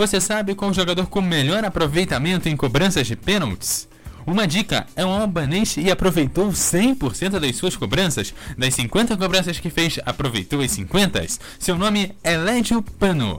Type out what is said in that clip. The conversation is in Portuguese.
Você sabe qual jogador com melhor aproveitamento em cobranças de pênaltis? Uma dica: é um albanês e aproveitou 100% das suas cobranças. Das 50 cobranças que fez, aproveitou as 50. Seu nome é Lédio Pano.